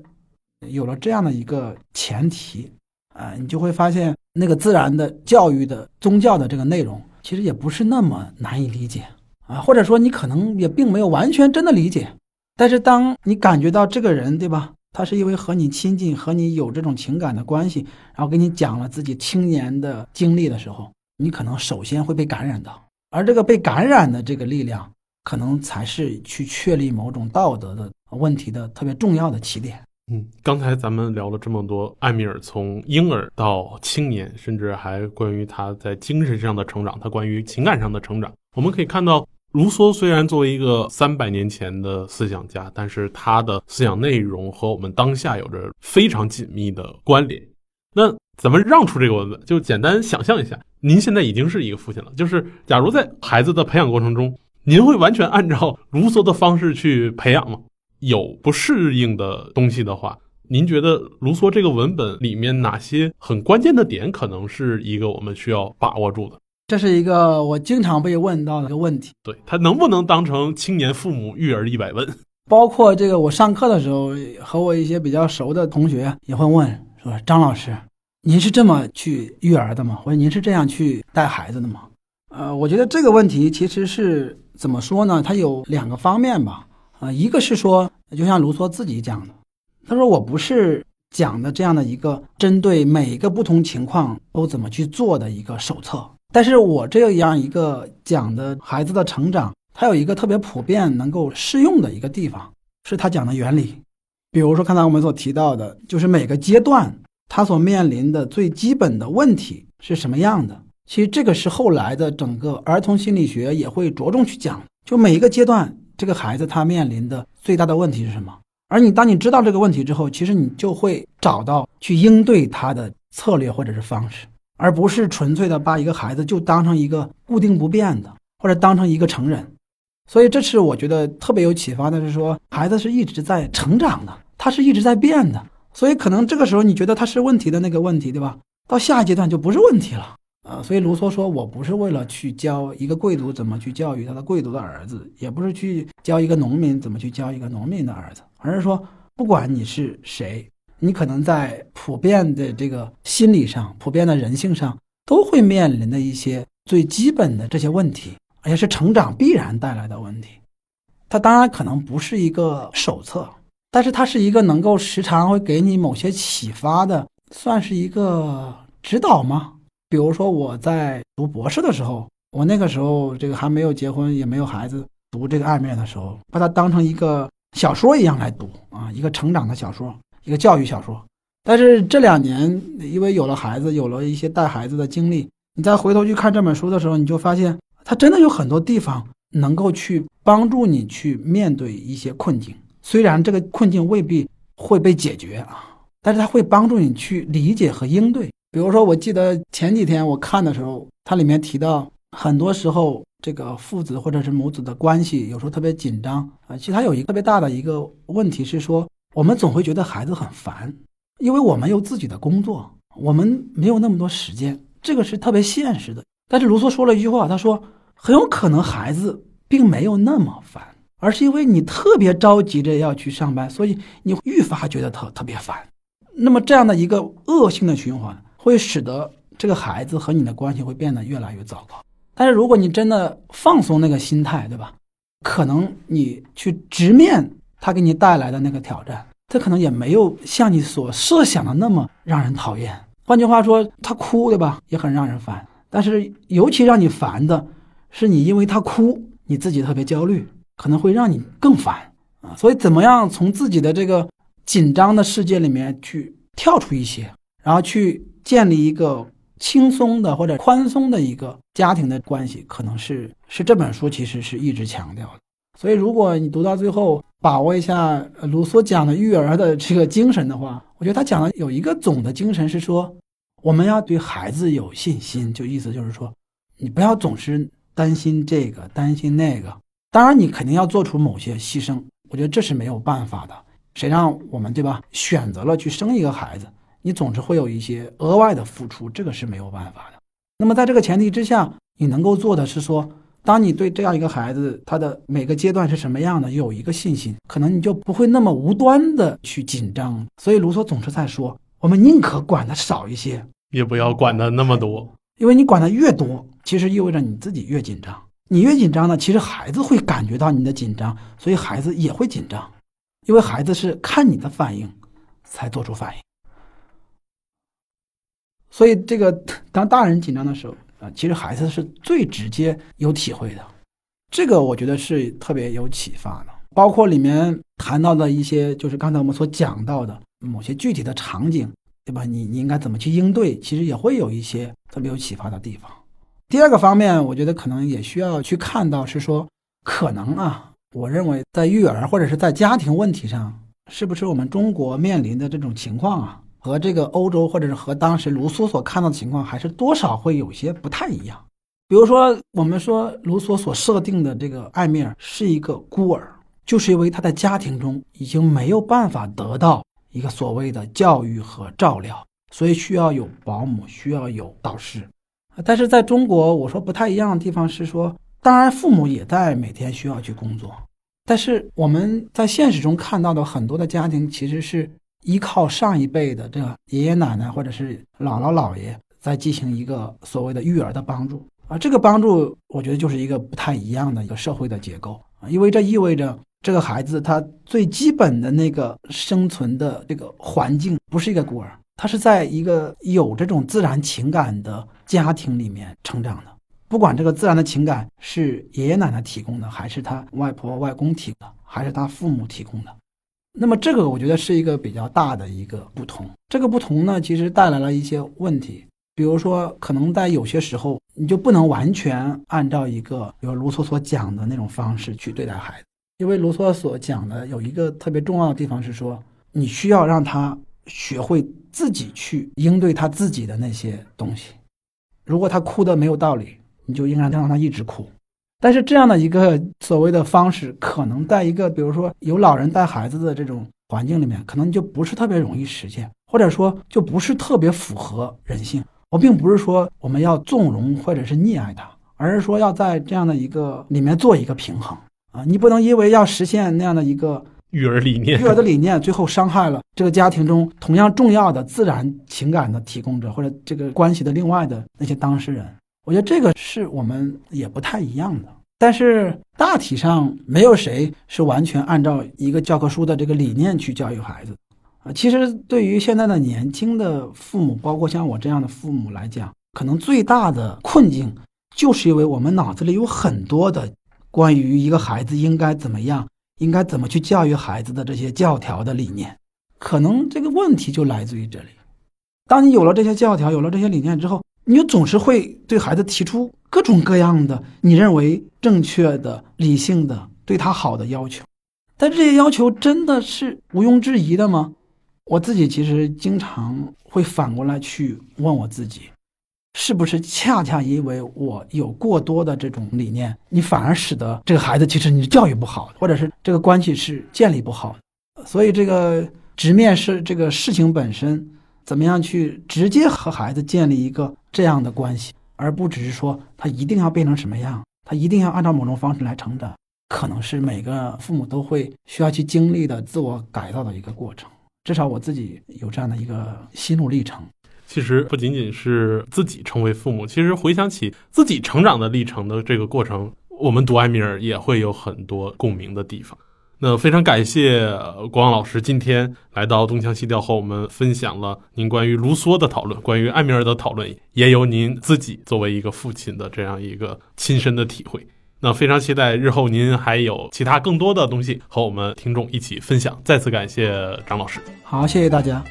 有了这样的一个前提，啊，你就会发现那个自然的教育的宗教的这个内容，其实也不是那么难以理解啊，或者说你可能也并没有完全真的理解。但是当你感觉到这个人，对吧？他是因为和你亲近，和你有这种情感的关系，然后给你讲了自己青年的经历的时候，你可能首先会被感染到，而这个被感染的这个力量，可能才是去确立某种道德的问题的特别重要的起点。嗯，刚才咱们聊了这么多，艾米尔从婴儿到青年，甚至还关于他在精神上的成长，他关于情感上的成长。我们可以看到，卢梭虽然作为一个三百年前的思想家，但是他的思想内容和我们当下有着非常紧密的关联。那咱们让出这个文本，就简单想象一下，您现在已经是一个父亲了，就是假如在孩子的培养过程中，您会完全按照卢梭的方式去培养吗？有不适应的东西的话，您觉得卢梭这个文本里面哪些很关键的点，可能是一个我们需要把握住的？这是一个我经常被问到的一个问题。对他能不能当成青年父母育儿一百问？包括这个我上课的时候，和我一些比较熟的同学也会问说：“张老师，您是这么去育儿的吗？或者您是这样去带孩子的吗？”呃，我觉得这个问题其实是怎么说呢？它有两个方面吧。啊，一个是说，就像卢梭自己讲的，他说我不是讲的这样的一个针对每一个不同情况都怎么去做的一个手册，但是我这样一个讲的孩子的成长，它有一个特别普遍能够适用的一个地方，是他讲的原理。比如说，刚才我们所提到的，就是每个阶段他所面临的最基本的问题是什么样的。其实这个是后来的整个儿童心理学也会着重去讲，就每一个阶段。这个孩子他面临的最大的问题是什么？而你当你知道这个问题之后，其实你就会找到去应对他的策略或者是方式，而不是纯粹的把一个孩子就当成一个固定不变的，或者当成一个成人。所以这是我觉得特别有启发的，是说孩子是一直在成长的，他是一直在变的。所以可能这个时候你觉得他是问题的那个问题，对吧？到下一阶段就不是问题了。呃，所以卢梭说：“我不是为了去教一个贵族怎么去教育他的贵族的儿子，也不是去教一个农民怎么去教一个农民的儿子，而是说，不管你是谁，你可能在普遍的这个心理上、普遍的人性上，都会面临的一些最基本的这些问题，而且是成长必然带来的问题。它当然可能不是一个手册，但是它是一个能够时常会给你某些启发的，算是一个指导吗？比如说我在读博士的时候，我那个时候这个还没有结婚，也没有孩子，读这个《爱面》的时候，把它当成一个小说一样来读啊，一个成长的小说，一个教育小说。但是这两年，因为有了孩子，有了一些带孩子的经历，你再回头去看这本书的时候，你就发现它真的有很多地方能够去帮助你去面对一些困境。虽然这个困境未必会被解决啊，但是它会帮助你去理解和应对。比如说，我记得前几天我看的时候，它里面提到，很多时候这个父子或者是母子的关系有时候特别紧张啊。其实它有一个特别大的一个问题是说，我们总会觉得孩子很烦。因为我们有自己的工作，我们没有那么多时间，这个是特别现实的。但是卢梭说了一句话，他说很有可能孩子并没有那么烦，而是因为你特别着急着要去上班，所以你愈发觉得特特别烦。那么这样的一个恶性的循环，会使得这个孩子和你的关系会变得越来越糟糕。但是如果你真的放松那个心态，对吧？可能你去直面他给你带来的那个挑战。他可能也没有像你所设想的那么让人讨厌。换句话说，他哭对吧，也很让人烦。但是尤其让你烦的是，你因为他哭，你自己特别焦虑，可能会让你更烦啊。所以，怎么样从自己的这个紧张的世界里面去跳出一些，然后去建立一个轻松的或者宽松的一个家庭的关系，可能是是这本书其实是一直强调的。所以，如果你读到最后，把握一下卢梭讲的育儿的这个精神的话，我觉得他讲的有一个总的精神是说，我们要对孩子有信心，就意思就是说，你不要总是担心这个担心那个。当然，你肯定要做出某些牺牲，我觉得这是没有办法的。谁让我们对吧？选择了去生一个孩子，你总是会有一些额外的付出，这个是没有办法的。那么，在这个前提之下，你能够做的是说。当你对这样一个孩子，他的每个阶段是什么样的，有一个信心，可能你就不会那么无端的去紧张。所以卢梭总是在说，我们宁可管的少一些，也不要管的那么多，因为你管的越多，其实意味着你自己越紧张。你越紧张呢，其实孩子会感觉到你的紧张，所以孩子也会紧张，因为孩子是看你的反应才做出反应。所以这个 当大人紧张的时候。啊，其实孩子是最直接有体会的，这个我觉得是特别有启发的。包括里面谈到的一些，就是刚才我们所讲到的某些具体的场景，对吧？你你应该怎么去应对？其实也会有一些特别有启发的地方。第二个方面，我觉得可能也需要去看到，是说可能啊，我认为在育儿或者是在家庭问题上，是不是我们中国面临的这种情况啊？和这个欧洲，或者是和当时卢梭所看到的情况，还是多少会有些不太一样。比如说，我们说卢梭所设定的这个艾米尔是一个孤儿，就是因为他在家庭中已经没有办法得到一个所谓的教育和照料，所以需要有保姆，需要有导师。但是在中国，我说不太一样的地方是说，当然父母也在每天需要去工作，但是我们在现实中看到的很多的家庭其实是。依靠上一辈的这个爷爷奶奶或者是姥姥姥爷，在进行一个所谓的育儿的帮助啊，这个帮助我觉得就是一个不太一样的一个社会的结构，因为这意味着这个孩子他最基本的那个生存的这个环境不是一个孤儿，他是在一个有这种自然情感的家庭里面成长的，不管这个自然的情感是爷爷奶奶提供的，还是他外婆外公提供的，还是他父母提供的。那么这个我觉得是一个比较大的一个不同，这个不同呢，其实带来了一些问题，比如说可能在有些时候，你就不能完全按照一个，比如卢梭所讲的那种方式去对待孩子，因为卢梭所讲的有一个特别重要的地方是说，你需要让他学会自己去应对他自己的那些东西，如果他哭的没有道理，你就应该让他一直哭。但是这样的一个所谓的方式，可能在一个比如说有老人带孩子的这种环境里面，可能就不是特别容易实现，或者说就不是特别符合人性。我并不是说我们要纵容或者是溺爱他，而是说要在这样的一个里面做一个平衡啊，你不能因为要实现那样的一个育儿理念，育儿的理念，最后伤害了这个家庭中同样重要的自然情感的提供者或者这个关系的另外的那些当事人。我觉得这个是我们也不太一样的。但是大体上没有谁是完全按照一个教科书的这个理念去教育孩子啊。其实对于现在的年轻的父母，包括像我这样的父母来讲，可能最大的困境就是因为我们脑子里有很多的关于一个孩子应该怎么样、应该怎么去教育孩子的这些教条的理念，可能这个问题就来自于这里。当你有了这些教条，有了这些理念之后，你总是会对孩子提出各种各样的你认为正确的、理性的、对他好的要求，但这些要求真的是毋庸置疑的吗？我自己其实经常会反过来去问我自己，是不是恰恰因为我有过多的这种理念，你反而使得这个孩子其实你教育不好，或者是这个关系是建立不好？所以这个直面是这个事情本身。怎么样去直接和孩子建立一个这样的关系，而不只是说他一定要变成什么样，他一定要按照某种方式来成长，可能是每个父母都会需要去经历的自我改造的一个过程。至少我自己有这样的一个心路历程。其实不仅仅是自己成为父母，其实回想起自己成长的历程的这个过程，我们读埃米尔也会有很多共鸣的地方。那非常感谢国王老师今天来到东腔西调和我们分享了您关于卢梭的讨论，关于艾米尔的讨论，也有您自己作为一个父亲的这样一个亲身的体会。那非常期待日后您还有其他更多的东西和我们听众一起分享。再次感谢张老师，好，谢谢大家。